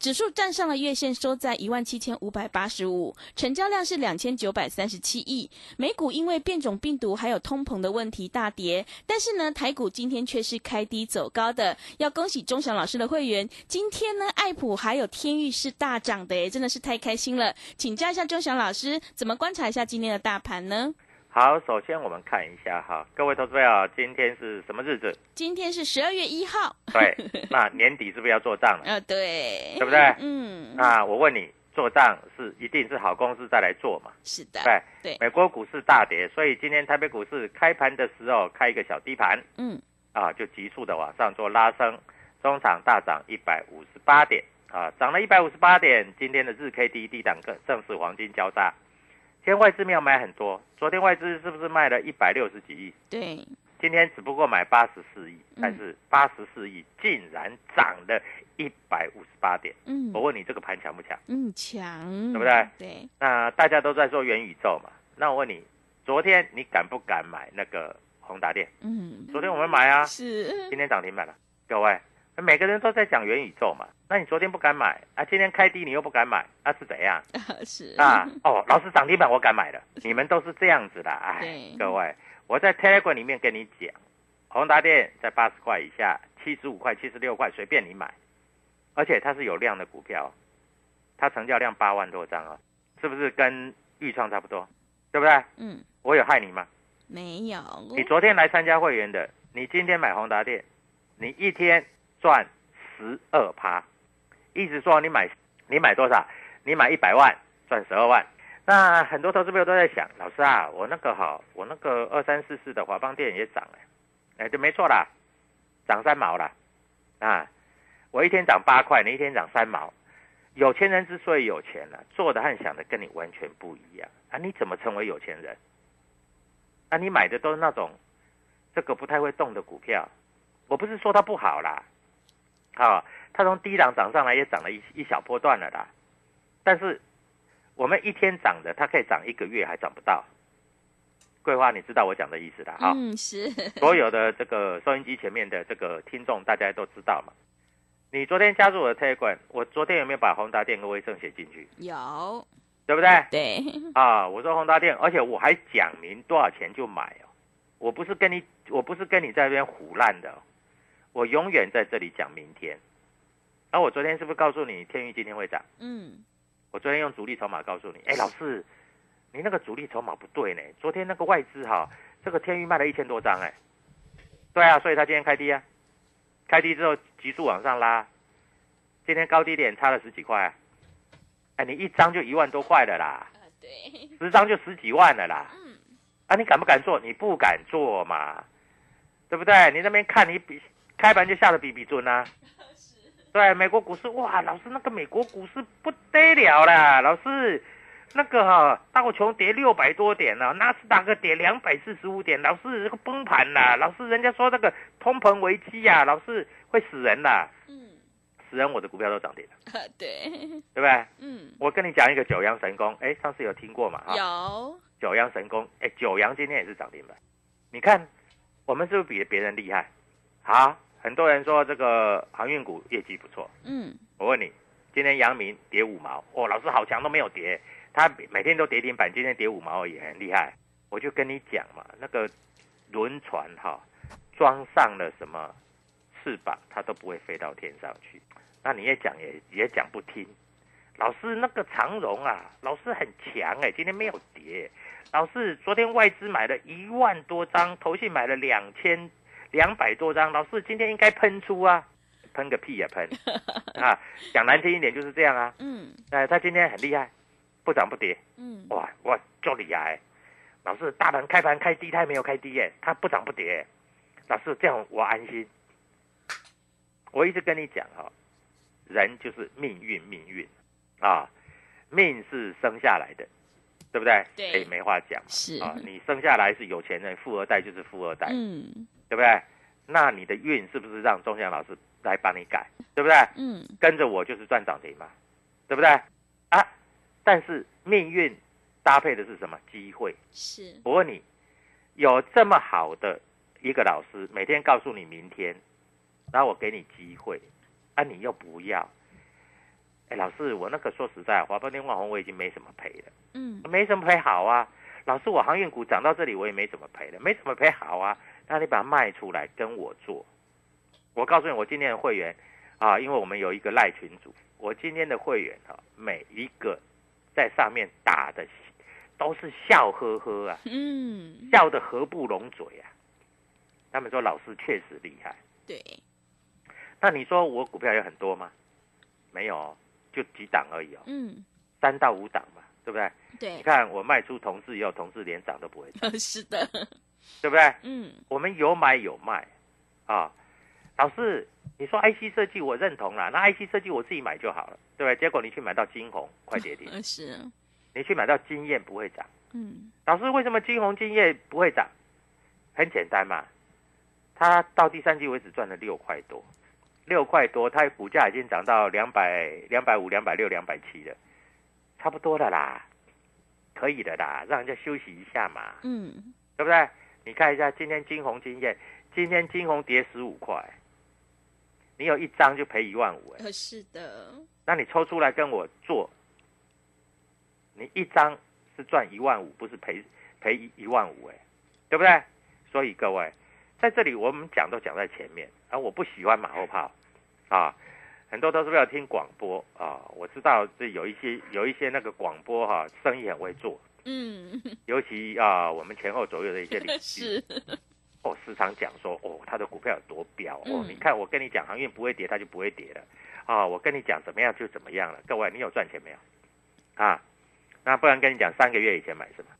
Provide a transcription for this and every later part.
指数站上了月线，收在一万七千五百八十五，成交量是两千九百三十七亿。美股因为变种病毒还有通膨的问题大跌，但是呢，台股今天却是开低走高的。要恭喜钟祥老师的会员，今天呢，爱普还有天域是大涨的，诶，真的是太开心了。请教一下钟祥老师，怎么观察一下今天的大盘呢？好，首先我们看一下哈，各位投资友，今天是什么日子？今天是十二月一号。对，那年底是不是要做账了？呃，对，对不对？嗯。那我问你，做账是一定是好公司再来做嘛？是的。对对。美国股市大跌，所以今天台北股市开盘的时候开一个小低盘，嗯，啊，就急速的往上做拉升，中场大涨一百五十八点，啊，涨了一百五十八点。今天的日 K D 低档更正是黄金交叉。今天外资没有买很多，昨天外资是不是卖了一百六十几亿？对，今天只不过买八十四亿，但是八十四亿竟然涨了一百五十八点。嗯，我问你这个盘强不强？嗯，强，对不对？对。那大家都在说元宇宙嘛，那我问你，昨天你敢不敢买那个宏达电？嗯，昨天我们买啊，是，今天涨停板了，各位。每个人都在讲元宇宙嘛，那你昨天不敢买啊？今天开低你又不敢买，那是怎样？是啊，哦，老师涨停板我敢买了，你们都是这样子的，哎，各位，我在 Telegram 里面跟你讲，宏达电在八十块以下，七十五块、七十六块随便你买，而且它是有量的股票，它成交量八万多张啊，是不是跟豫创差不多？对不对？嗯，我有害你吗？没有。你昨天来参加会员的，你今天买宏达电，你一天。赚十二趴，意思说你买你买多少？你买一百万赚十二万。那很多投资朋友都在想，老师啊，我那个好，我那个二三四四的华邦电也涨了，哎，就没错啦，涨三毛了啊！我一天涨八块，你一天涨三毛。有钱人之所以有钱了，做的和想的跟你完全不一样啊！你怎么成为有钱人？啊，你买的都是那种这个不太会动的股票。我不是说它不好啦。啊，它从低档涨上来也涨了一一小波段了啦，但是我们一天涨的，它可以涨一个月还涨不到。桂花，你知道我讲的意思的哈？嗯，是。所有的这个收音机前面的这个听众，大家都知道嘛。你昨天加入我的 Telegram，我昨天有没有把宏达电跟威盛写进去？有，对不对？对。啊，我说宏达电，而且我还讲明多少钱就买哦，我不是跟你，我不是跟你在那边胡乱的。我永远在这里讲明天，而我昨天是不是告诉你天域今天会涨？嗯，我昨天用主力筹码告诉你，哎，老师，你那个主力筹码不对呢。昨天那个外资哈，这个天域卖了一千多张，哎，对啊，所以他今天开低啊，开低之后急速往上拉，今天高低点差了十几块，哎，你一张就一万多块的啦，对，十张就十几万的啦，嗯，啊，你敢不敢做？你不敢做嘛，对不对？你那边看你比开盘就下的比比准啊。对，美国股市哇，老师那个美国股市不得了啦，老师。那个哈，道琼跌六百多点呢，纳斯达克跌两百四十五点，老是这个崩盘啦，老是人家说那个通膨危机呀，老是会死人的，嗯，死人我的股票都涨停了，对，对不对？嗯，我跟你讲一个九阳神功，哎，上次有听过嘛？有。九阳神功，哎，九阳今天也是涨停板，你看我们是不是比别人厉害？好，很多人说这个航运股业绩不错，嗯，我问你，今天阳明跌五毛，哦，老师好强都没有跌。他每天都跌停板，今天跌五毛也很厉害。我就跟你讲嘛，那个轮船哈，装上了什么翅膀，它都不会飞到天上去。那你也讲也也讲不听。老师那个长荣啊，老师很强哎，今天没有跌。老师昨天外资买了一万多张，投信买了两千两百多张。老师今天应该喷出啊，喷个屁呀喷 啊！讲难听一点就是这样啊。嗯，哎，他今天很厉害。不涨不跌，嗯，哇哇，就厉害！老师，大盘开盘开低，他没有开低耶，它不涨不跌。老师，这样我安心。我一直跟你讲哈，人就是命运，命运啊，命是生下来的，对不对？对，没话讲。是啊，你生下来是有钱人，富二代就是富二代，嗯，对不对？那你的运是不是让钟祥老师来帮你改，对不对？嗯，跟着我就是赚涨停嘛，对不对？啊。但是命运搭配的是什么机会？是我问你，有这么好的一个老师，每天告诉你明天，然后我给你机会，啊，你又不要。哎，老师，我那个说实在，华邦电、万宏我已经没什么赔了，嗯，没什么赔好啊。老师，我航运股涨到这里，我也没怎么赔了，没怎么赔好啊。那你把它卖出来跟我做。我告诉你，我今天的会员啊，因为我们有一个赖群组，我今天的会员啊，每一个。在上面打的都是笑呵呵啊，嗯，笑得合不拢嘴啊。他们说老师确实厉害，对。那你说我股票有很多吗？没有，就几档而已哦。嗯，三到五档嘛，对不对？对。你看我卖出同志以后，同志连涨都不会涨。是的，对不对？嗯，我们有买有卖啊。老师，你说 IC 设计我认同了，那 IC 设计我自己买就好了，对不对？结果你去买到金红快跌停，是，你去买到金燕不会涨，嗯，老师为什么金红金燕不会涨？很简单嘛，它到第三季为止赚了六块多，六块多，它股价已经涨到两百两百五两百六两百七了，差不多的啦，可以的啦，让人家休息一下嘛，嗯，对不对？你看一下今天金红金燕，今天金红跌十五块。你有一张就赔一万五哎，是的。那你抽出来跟我做，你一张是赚一万五，不是赔赔一一万五哎，对不对？所以各位在这里我们讲都讲在前面，而我不喜欢马后炮啊，很多都是为了听广播啊。我知道这有一些有一些那个广播哈，生意很会做，嗯，尤其啊我们前后左右的一些领 是。哦，时常讲说哦，他的股票有多彪哦，你看我跟你讲航运不会跌，它就不会跌了啊。我跟你讲怎么样就怎么样了。各位，你有赚钱没有？啊，那不然跟你讲三个月以前买什么？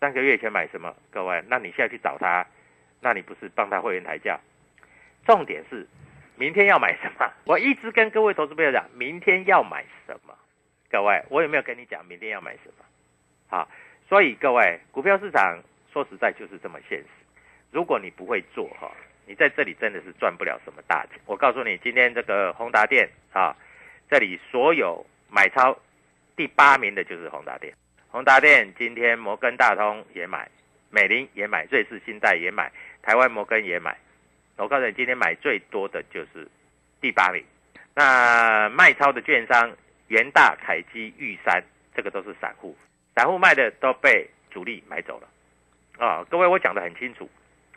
三个月以前买什么？各位，那你现在去找他，那你不是帮他会员抬价？重点是明天要买什么？我一直跟各位投资朋友讲，明天要买什么？各位，我有没有跟你讲明天要买什么？好，所以各位，股票市场说实在就是这么现实。如果你不会做哈，你在这里真的是赚不了什么大钱。我告诉你，今天这个宏达电啊，这里所有买超第八名的就是宏达电。宏达电今天摩根大通也买，美林也买，瑞士信贷也买，台湾摩根也买。我告诉你，今天买最多的就是第八名。那卖超的券商，元大、凯基、玉山，这个都是散户，散户卖的都被主力买走了。啊，各位，我讲的很清楚。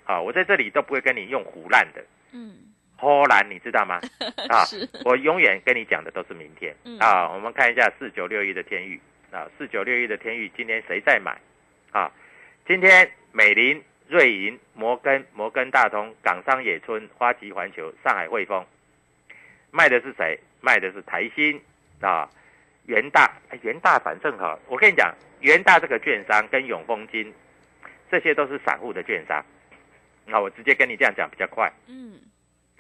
啊，我在这里都不会跟你用胡烂的，嗯，胡烂你知道吗？啊，我永远跟你讲的都是明天。嗯啊，我们看一下四九六一的天域啊，四九六一的天域今天谁在买？啊，今天美林、瑞银、摩根、摩根大通、港商野村、花旗环球、上海汇丰，卖的是谁？卖的是台新啊，元大，元大反正哈，我跟你讲，元大这个券商跟永丰金。这些都是散户的券商。那我直接跟你这样讲比较快。嗯，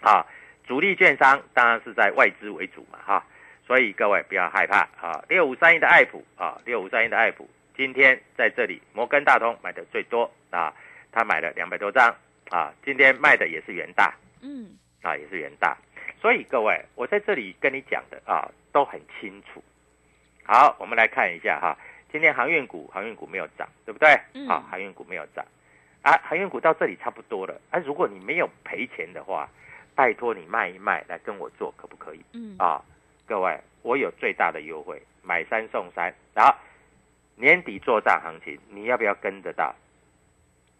啊，主力券商当然是在外资为主嘛，哈，所以各位不要害怕啊。六五三一的爱普啊，六五三一的爱普今天在这里，摩根大通买的最多啊，他买了两百多张啊，今天卖的也是元大，嗯，啊，也是元大，所以各位，我在这里跟你讲的啊，都很清楚。好，我们来看一下哈，今天航运股，航运股没有涨，对不对？嗯好，航运股没有涨，啊，航运股到这里差不多了。啊，如果你没有赔钱的话，拜托你卖一卖来跟我做，可不可以？嗯，啊，各位，我有最大的优惠，买三送三。然后年底做账行情，你要不要跟得到？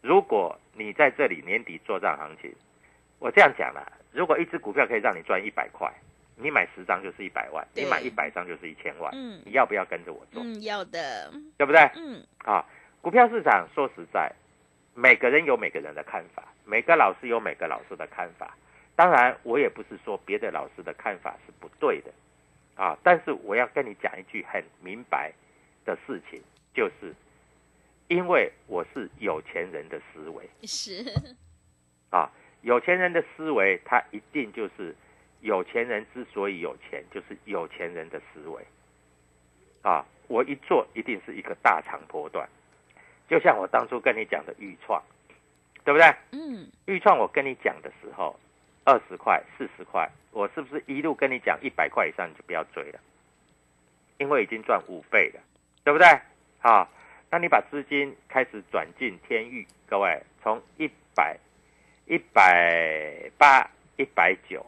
如果你在这里年底做账行情，我这样讲了，如果一只股票可以让你赚一百块，你买十张就是一百万，你买一百张就是一千万，嗯你要不要跟着我做？嗯，要的，对不对？嗯，啊，股票市场说实在，每个人有每个人的看法，每个老师有每个老师的看法。当然，我也不是说别的老师的看法是不对的，啊，但是我要跟你讲一句很明白的事情，就是因为我是有钱人的思维是，啊，有钱人的思维，他一定就是有钱人之所以有钱，就是有钱人的思维啊。我一做一定是一个大长波段，就像我当初跟你讲的预创，对不对？嗯，预创我跟你讲的时候，二十块、四十块，我是不是一路跟你讲一百块以上你就不要追了？因为已经赚五倍了，对不对？好，那你把资金开始转进天域，各位从一百、一百八、一百九，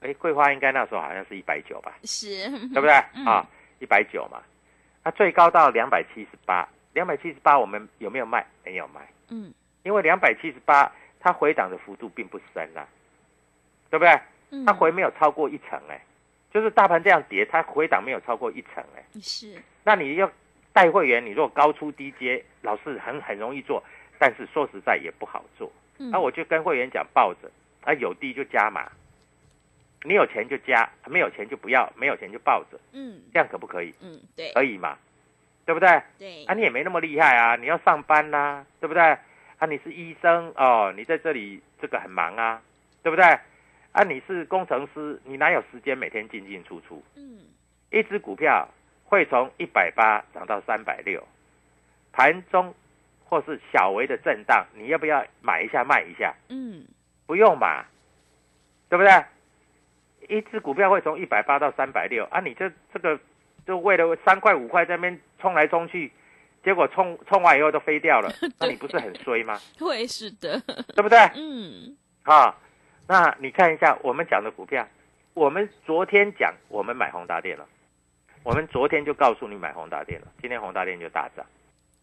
哎，桂花应该那时候好像是一百九吧，是，对不对？嗯啊，一百九嘛，那最高到两百七十八，两百七十八我们有没有卖？没有卖。嗯，因为两百七十八，它回档的幅度并不深啊，对不对？嗯它回没有超过一层哎、就是大盘这样跌，它回档没有超过一层哎、是，那你要带会员，你如果高出低阶，老是很很容易做，但是说实在也不好做。嗯那我就跟会员讲抱着，啊有低就加码，你有钱就加，没有钱就不要，没有钱就抱着，嗯这样可不可以？嗯，对可以嘛？对不对？对啊，，你也没那么厉害啊，你要上班呐、对不对？啊，你是医生哦，你在这里这个很忙啊，对不对？啊，你是工程师，你哪有时间每天进进出出？嗯一只股票会从一百八涨到三百六，盘中或是小微的震荡，你要不要买一下卖一下？嗯不用嘛，对不对？一只股票会从一百八到三百六啊，你这这个就为了三块五块在那边冲来冲去，结果冲冲完以后都飞掉了，那你不是很衰吗？会是的，对不对？嗯啊，那你看一下我们讲的股票，我们昨天讲我们买宏达电了，我们昨天就告诉你买宏达电了，今天宏达电就大涨。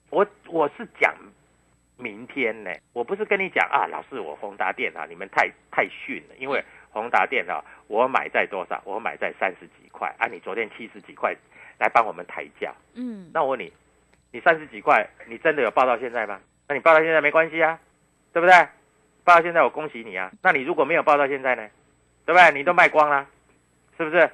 我我是讲明天呢，我不是跟你讲啊，老师我宏达电啊，你们太太逊了，因为宏达电啊，我买在多少？我买在三十几块啊，你昨天七十几块来帮我们抬价，嗯，那我问你，你三十几块，你真的有报到现在吗？那你报到现在没关系啊，对不对？报到现在我恭喜你啊。那你如果没有报到现在呢，对不对？你都卖光了，是不是？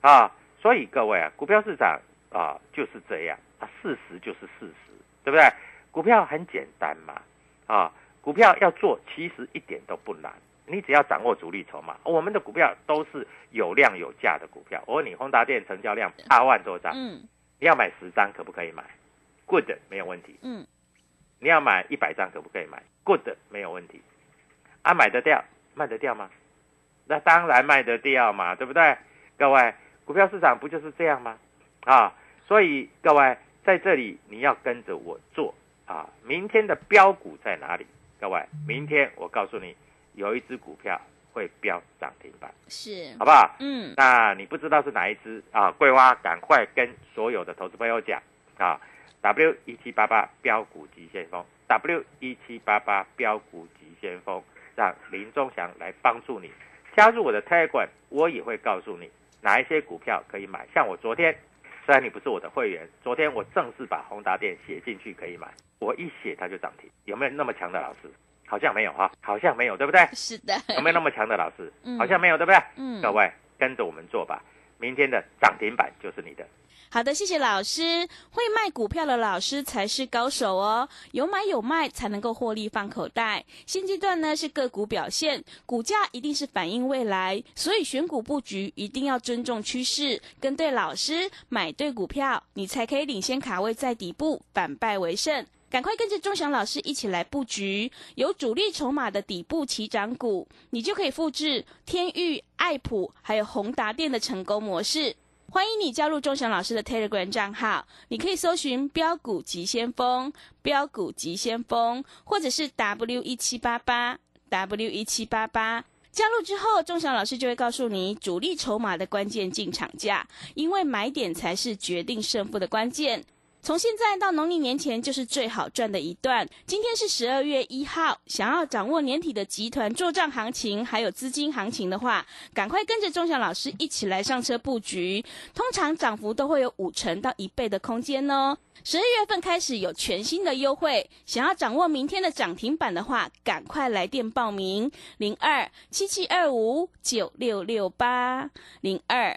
啊，所以各位啊，股票市场啊就是这样啊，事实就是事实，对不对？股票很简单嘛，啊，股票要做其实一点都不难，你只要掌握主力筹码。我们的股票都是有量有价的股票。我问你，宏达电成交量八万多张，嗯你要买十张可不可以买？Good，没有问题。嗯你要买一百张可不可以买？Good，没有问题。啊，买得掉，卖得掉吗？那当然卖得掉嘛，对不对？各位，股票市场不就是这样吗？啊，所以各位在这里你要跟着我做啊。明天的标股在哪里？各位，明天我告诉你，有一只股票会飙涨停板，是好，不好？嗯那你不知道是哪一只啊？桂花赶快跟所有的投资朋友讲啊，W 一七八八标股急先锋，W 一七八八标股急先锋，让林忠祥来帮助你加入我的 Telegram，我也会告诉你哪一些股票可以买。像我昨天，虽然你不是我的会员，昨天我正式把宏达电写进去可以买，我一写它就涨停，有没有那么强的老师？好像没有哈，好像没有，对不对？是的，有没有那么强的老师？嗯好像没有，对不对？嗯各位跟着我们做吧。明天的涨停板就是你的。好的，谢谢老师。会卖股票的老师才是高手哦，有买有卖才能够获利放口袋。现阶段呢是个股表现，股价一定是反映未来，所以选股布局一定要尊重趋势，跟对老师，买对股票，你才可以领先卡位在底部，反败为胜。赶快跟着钟祥老师一起来布局有主力筹码的底部起涨股，你就可以复制天域、爱普还有宏达电的成功模式。欢迎你加入钟祥老师的 Telegram 账号，你可以搜寻“标股急先锋”、“标股急先锋”，或者是 W 一七八八 W 一七八八。加入之后，钟祥老师就会告诉你主力筹码的关键进场价，因为买点才是决定胜负的关键。从现在到农历年前就是最好赚的一段。今天是十二月一号，想要掌握年底的集团做账行情，还有资金行情的话，赶快跟着钟祥老师一起来上车布局。通常涨幅都会有五成到一倍的空间哦。十二月份开始有全新的优惠，想要掌握明天的涨停板的话，赶快来电报名：零二七七二五九六六八零二。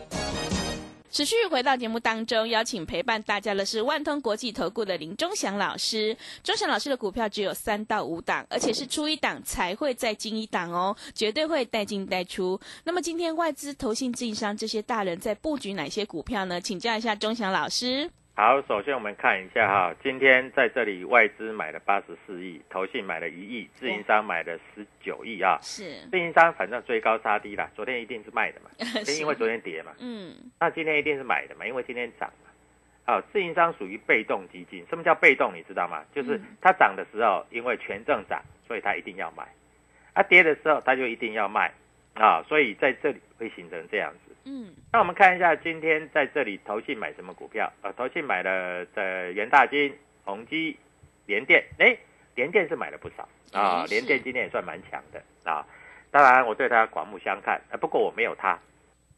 持续回到节目当中，邀请陪伴大家的是万通国际投顾的林忠祥老师。忠祥老师的股票只有三到五档，而且是出一档才会再进一档哦，绝对会带进带出。那么今天外资、投信、自营商这些大人在布局哪些股票呢？请教一下忠祥老师。好，首先我们看一下哈，今天在这里外资买了八十四亿，投信买了一亿，自营商买了十九亿啊。是，自营商反正追高杀低啦，昨天一定是卖的嘛，因为昨天跌嘛。嗯，那今天一定是买的嘛，因为今天涨嘛。好，自营商属于被动基金，什么叫被动？你知道吗？就是它涨的时候，因为权证涨，所以它一定要买；啊，跌的时候，它就一定要卖啊，所以在这里会形成这样子。嗯，那我们看一下今天在这里投信买什么股票。啊？投信买了的元大金、宏基、联电，哎，联电是买了不少。啊，联电今天也算蛮强的。啊。当然我对它刮目相看，啊，不过我没有它，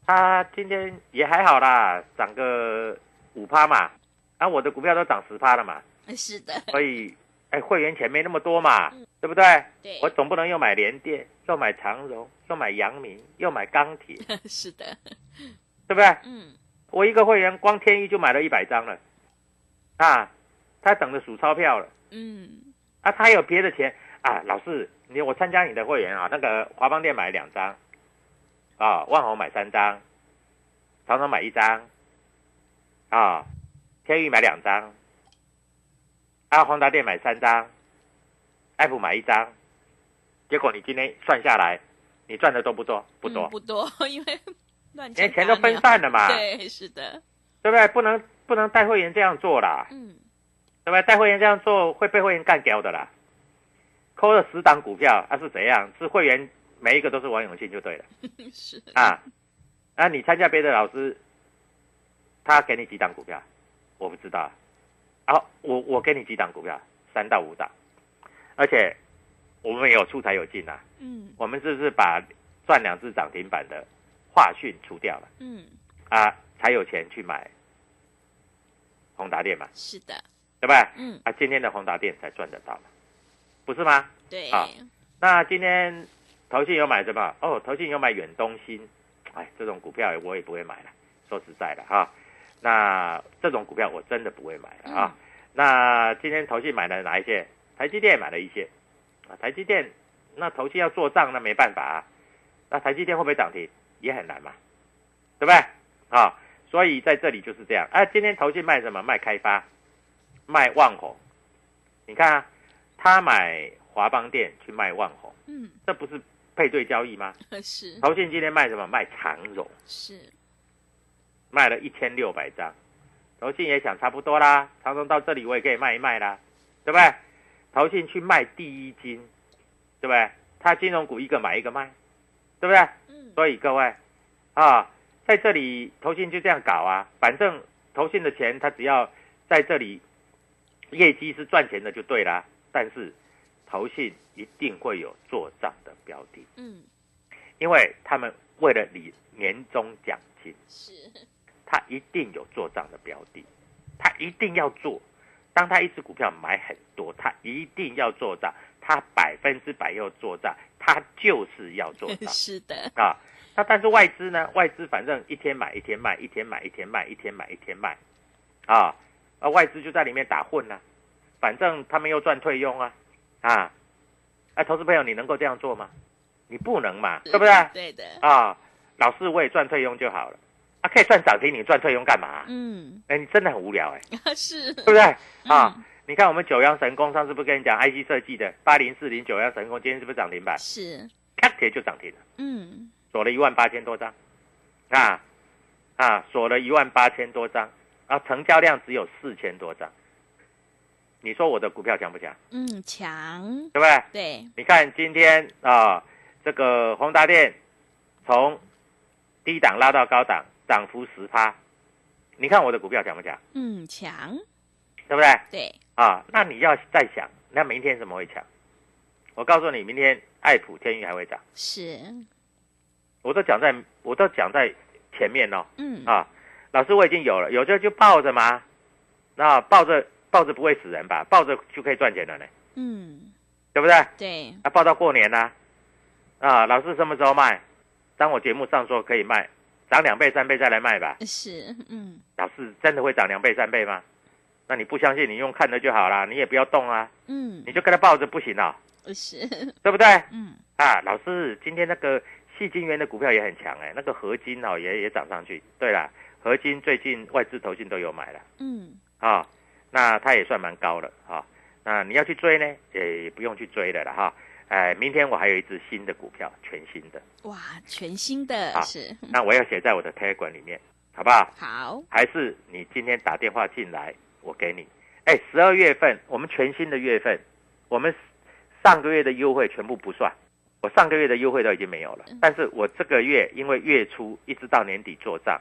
它今天也还好啦，涨个五趴嘛，啊，我的股票都涨十趴了嘛，是的，所以哎，会员钱没那么多嘛，对不对？对，我总不能又买联电，又买长荣，又买阳明，又买钢铁，是的，对不对？嗯，我一个会员光天一就买了一百张了，啊，他等着数钞票了，嗯，啊，他有别的钱。啊，老师，你我参加你的会员啊，那个华邦店买两张，啊，万宏买三张，长荣买一张，啊，天宇买两张，啊，宏达店买三张，爱普买一张，结果你今天算下来，你赚的多不多？不多，不多，因为乱因为钱都分散了嘛，对，是的，对不对？不能不能带会员这样做啦，嗯，对不对？带会员这样做会被会员干掉的啦。扣了十档股票，啊是怎样？是会员每一个都是王永庆就对了 是啊。那，你参加别的老师，他给你几档股票，我不知道。啊，我我给你几档股票，三到五档，而且我们有出才有进啊。嗯我们是不是把赚两次涨停板的华讯除掉了嗯，啊，才有钱去买宏达电嘛，是的，对吧？嗯，啊，今天的宏达电才赚得到嘛，不是吗？对，啊那今天投信有买什么？哦，投信有买远东新，哎，这种股票我也不会买了。说实在的哈，那这种股票我真的不会买了啊。那今天投信买了哪一些？台积电买了一些啊，台积电那投信要做账，那没办法啊。那台积电会不会涨停？也很难嘛，对不对？啊，所以在这里就是这样。啊，今天投信卖什么？卖开发，卖万红。你看啊，他买华邦店去卖万红，嗯，这不是配对交易吗？是投信今天卖什么？卖长荣，是，卖了一千六百张，投信也想差不多啦，长荣到这里我也可以卖一卖啦，对不对？投信去卖第一金，对不对？他金融股一个买一个卖，对不对？嗯，所以各位啊，在这里投信就这样搞啊，反正投信的钱他只要在这里业绩是赚钱的就对啦。但是投信一定会有做账的标的，嗯，因为他们为了你年终奖金，是，他一定有做账的标的，他一定要做。当他一只股票买很多，他一定要做账，他百分之百要做账，他就是要做账。是的，啊。那但是外资呢？外资反正一天买一天卖，一天买一天卖，一天买一天卖，啊，啊外资就在里面打混呢、反正他们又赚退佣啊，啊，哎，投资朋友，你能够这样做吗？你不能嘛，对不对？对的，啊，老师我也赚退佣就好了，啊，可以赚涨停，你赚退佣干嘛？嗯，哎，你真的很无聊哎、是，对不对？啊，嗯你看我们九阳神功上次不是跟你讲 IC 设计的八零四零九阳神功，今天是不是涨停板？是，咔铁就涨停了。嗯，锁了一万八千多张，啊啊，锁了一万八千多张，啊，成交量只有四千多张。你说我的股票强不强？嗯，强，对不对？对，你看今天啊，这个宏达电从低档拉到高档，涨幅十趴。你看我的股票强不强？嗯，强，对不对？对，啊，那你要再想，那明天怎么会强？我告诉你，明天爱普、天宇还会涨。是，我都讲在，我都讲在前面哦。嗯，啊，老师我已经有了，有就就抱着嘛，那抱着抱着不会死人吧？抱着就可以赚钱了呢，嗯，对不对？对，啊，抱到过年啦、啊，老师什么时候卖？当我节目上说可以卖，涨两倍三倍再来卖吧。是，嗯，老师真的会涨两倍三倍吗？那你不相信，你用看的就好啦，你也不要动啊，嗯你，就跟他抱着不行啊、是，对不对？嗯，啊，老师，今天那个细金元的股票也很强哎、那个合金哦也也涨上去。对了，合金最近外资投信都有买了嗯，啊、那它也算蛮高了啊、那你要去追呢，也不用去追了了哈。哎，明天我还有一只新的股票，全新的，哇，全新的好是，那我要写在我的 Telegram 里面，好不好？好，还是你今天打电话进来，我给你。哎，十二月份我们全新的月份，我们上个月的优惠全部不算，我上个月的优惠都已经没有了。但是我这个月因为月初一直到年底做账，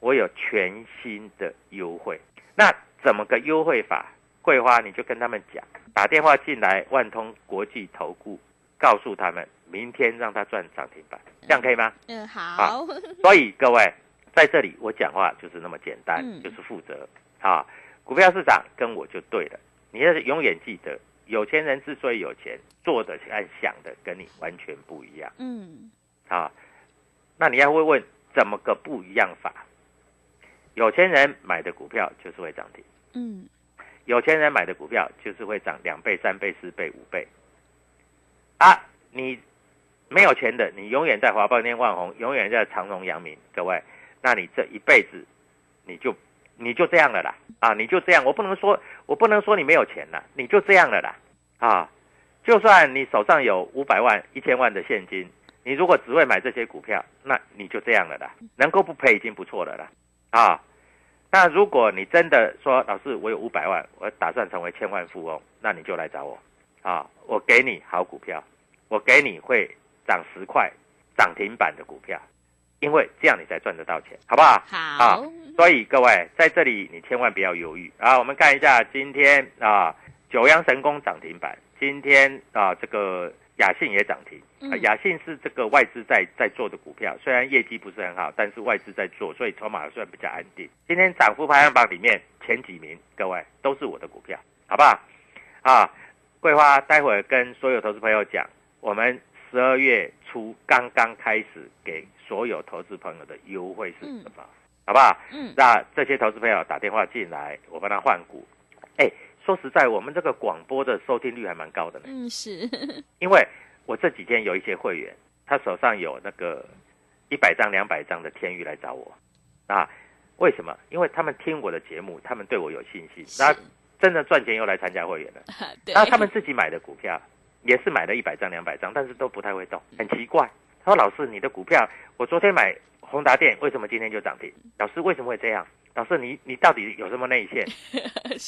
我有全新的优惠。那怎么个优惠法？桂花你就跟他们讲，打电话进来，万通国际投顾，告诉他们明天让他赚涨停板，这样可以吗？嗯，好，所以各位在这里我讲话就是那么简单，嗯就是负责啊。股票市场跟我就对了，你要是永远记得，有钱人之所以有钱，做的和想的跟你完全不一样嗯，啊。那你要会问怎么个不一样法？有钱人买的股票就是会涨停，嗯，有钱人买的股票就是会涨两倍、三倍、四倍、五倍。啊，你没有钱的，你永远在华邦天、万宏，永远在长荣、阳明，各位，那你这一辈子你就你就这样了啦。啊，你就这样，我不能说我不能说你没有钱了，你就这样了啦。啊，就算你手上有五百万、一千万的现金，你如果只会买这些股票，那你就这样了啦，能够不赔已经不错了啦。啊。那如果你真的说老师，我有五百万，我打算成为千万富翁，那你就来找我啊！我给你好股票，我给你会涨十块涨停板的股票，因为这样你才赚得到钱，好不好？好啊，所以各位在这里你千万不要犹豫啊！我们看一下今天啊，九阳神功涨停板，今天啊这个雅信也涨停。啊嗯雅信是这个外资在在做的股票，虽然业绩不是很好，但是外资在做，所以筹码算比较安定。今天涨幅排行榜里面前几名，各位都是我的股票，好不好？啊，桂花待会儿跟所有投资朋友讲，我们十二月初刚刚开始给所有投资朋友的优惠是什么？好不好？嗯，那这些投资朋友打电话进来，我帮他换股。哎，说实在，我们这个广播的收听率还蛮高的呢。嗯，是，因为我这几天有一些会员，他手上有那个一百张、两百张的天域来找我，啊，为什么？因为他们听我的节目，他们对我有信心，那真的赚钱又来参加会员了。对，然后他们自己买的股票也是买了一百张、两百张，但是都不太会动，很奇怪。他说：“老师，你的股票，我昨天买宏达电为什么今天就涨停？老师为什么会这样？老师你你到底有什么内线？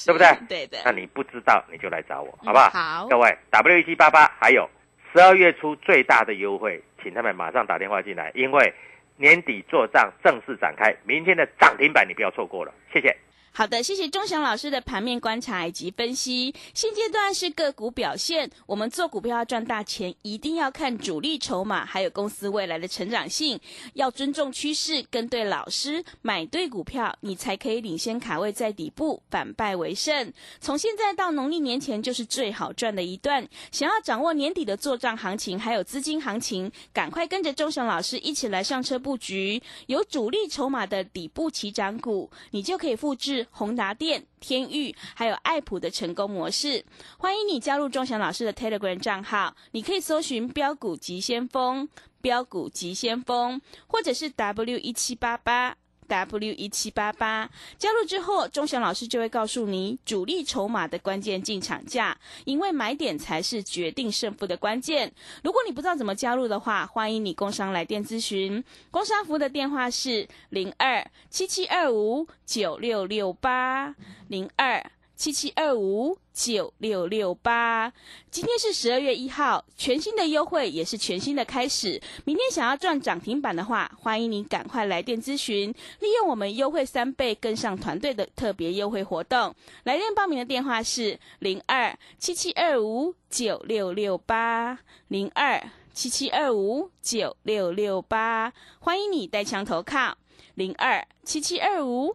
对不对？对的。那你不知道你就来找我，好不好？好各位 W 一七八八还有十二月初最大的优惠，请他们马上打电话进来，因为年底做账正式展开，明天的涨停板你不要错过了，谢谢。好的，谢谢钟祥老师的盘面观察以及分析。现阶段是个股表现，我们做股票要赚大钱，一定要看主力筹码，还有公司未来的成长性，要尊重趋势，跟对老师，买对股票，你才可以领先卡位在底部，反败为胜。从现在到农历年前就是最好赚的一段。想要掌握年底的做账行情，还有资金行情，赶快跟着钟祥老师一起来上车布局，有主力筹码的底部起涨股，你就可以复制。宏达电、天域还有爱普的成功模式，欢迎你加入钟祥老师的 Telegram 账号，你可以搜寻“标股急先锋”、“标股急先锋”或者是 W 一七八八。W 一七八八加入之后，钟祥老师就会告诉你主力筹码的关键进场价，因为买点才是决定胜负的关键。如果你不知道怎么加入的话，欢迎你工商来电咨询。工商服务的电话是零二七七二五九六六八零二。七七二五九六六八，今天是十二月一号，全新的优惠也是全新的开始。明天想要赚涨停板的话，欢迎您赶快来电咨询，利用我们优惠三倍跟上团队的特别优惠活动。来电报名的电话是零二七七二五九六六八零二七七二五九六六八，欢迎你带枪投靠零二七七二五。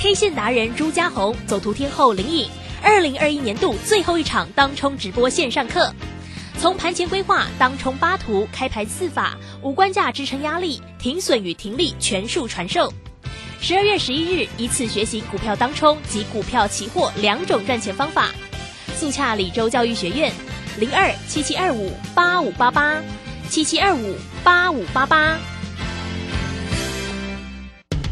K 线达人朱家红，走图天后林颖，二零二一年度最后一场当冲直播线上课，从盘前规划、当冲八图、开盘四法、五关价支撑压力、停损与停利全数传授。十二月十一日，一次学习股票当冲及股票期货两种赚钱方法。速洽李州教育学院，零二七七二五八五八八七七二五八五八八。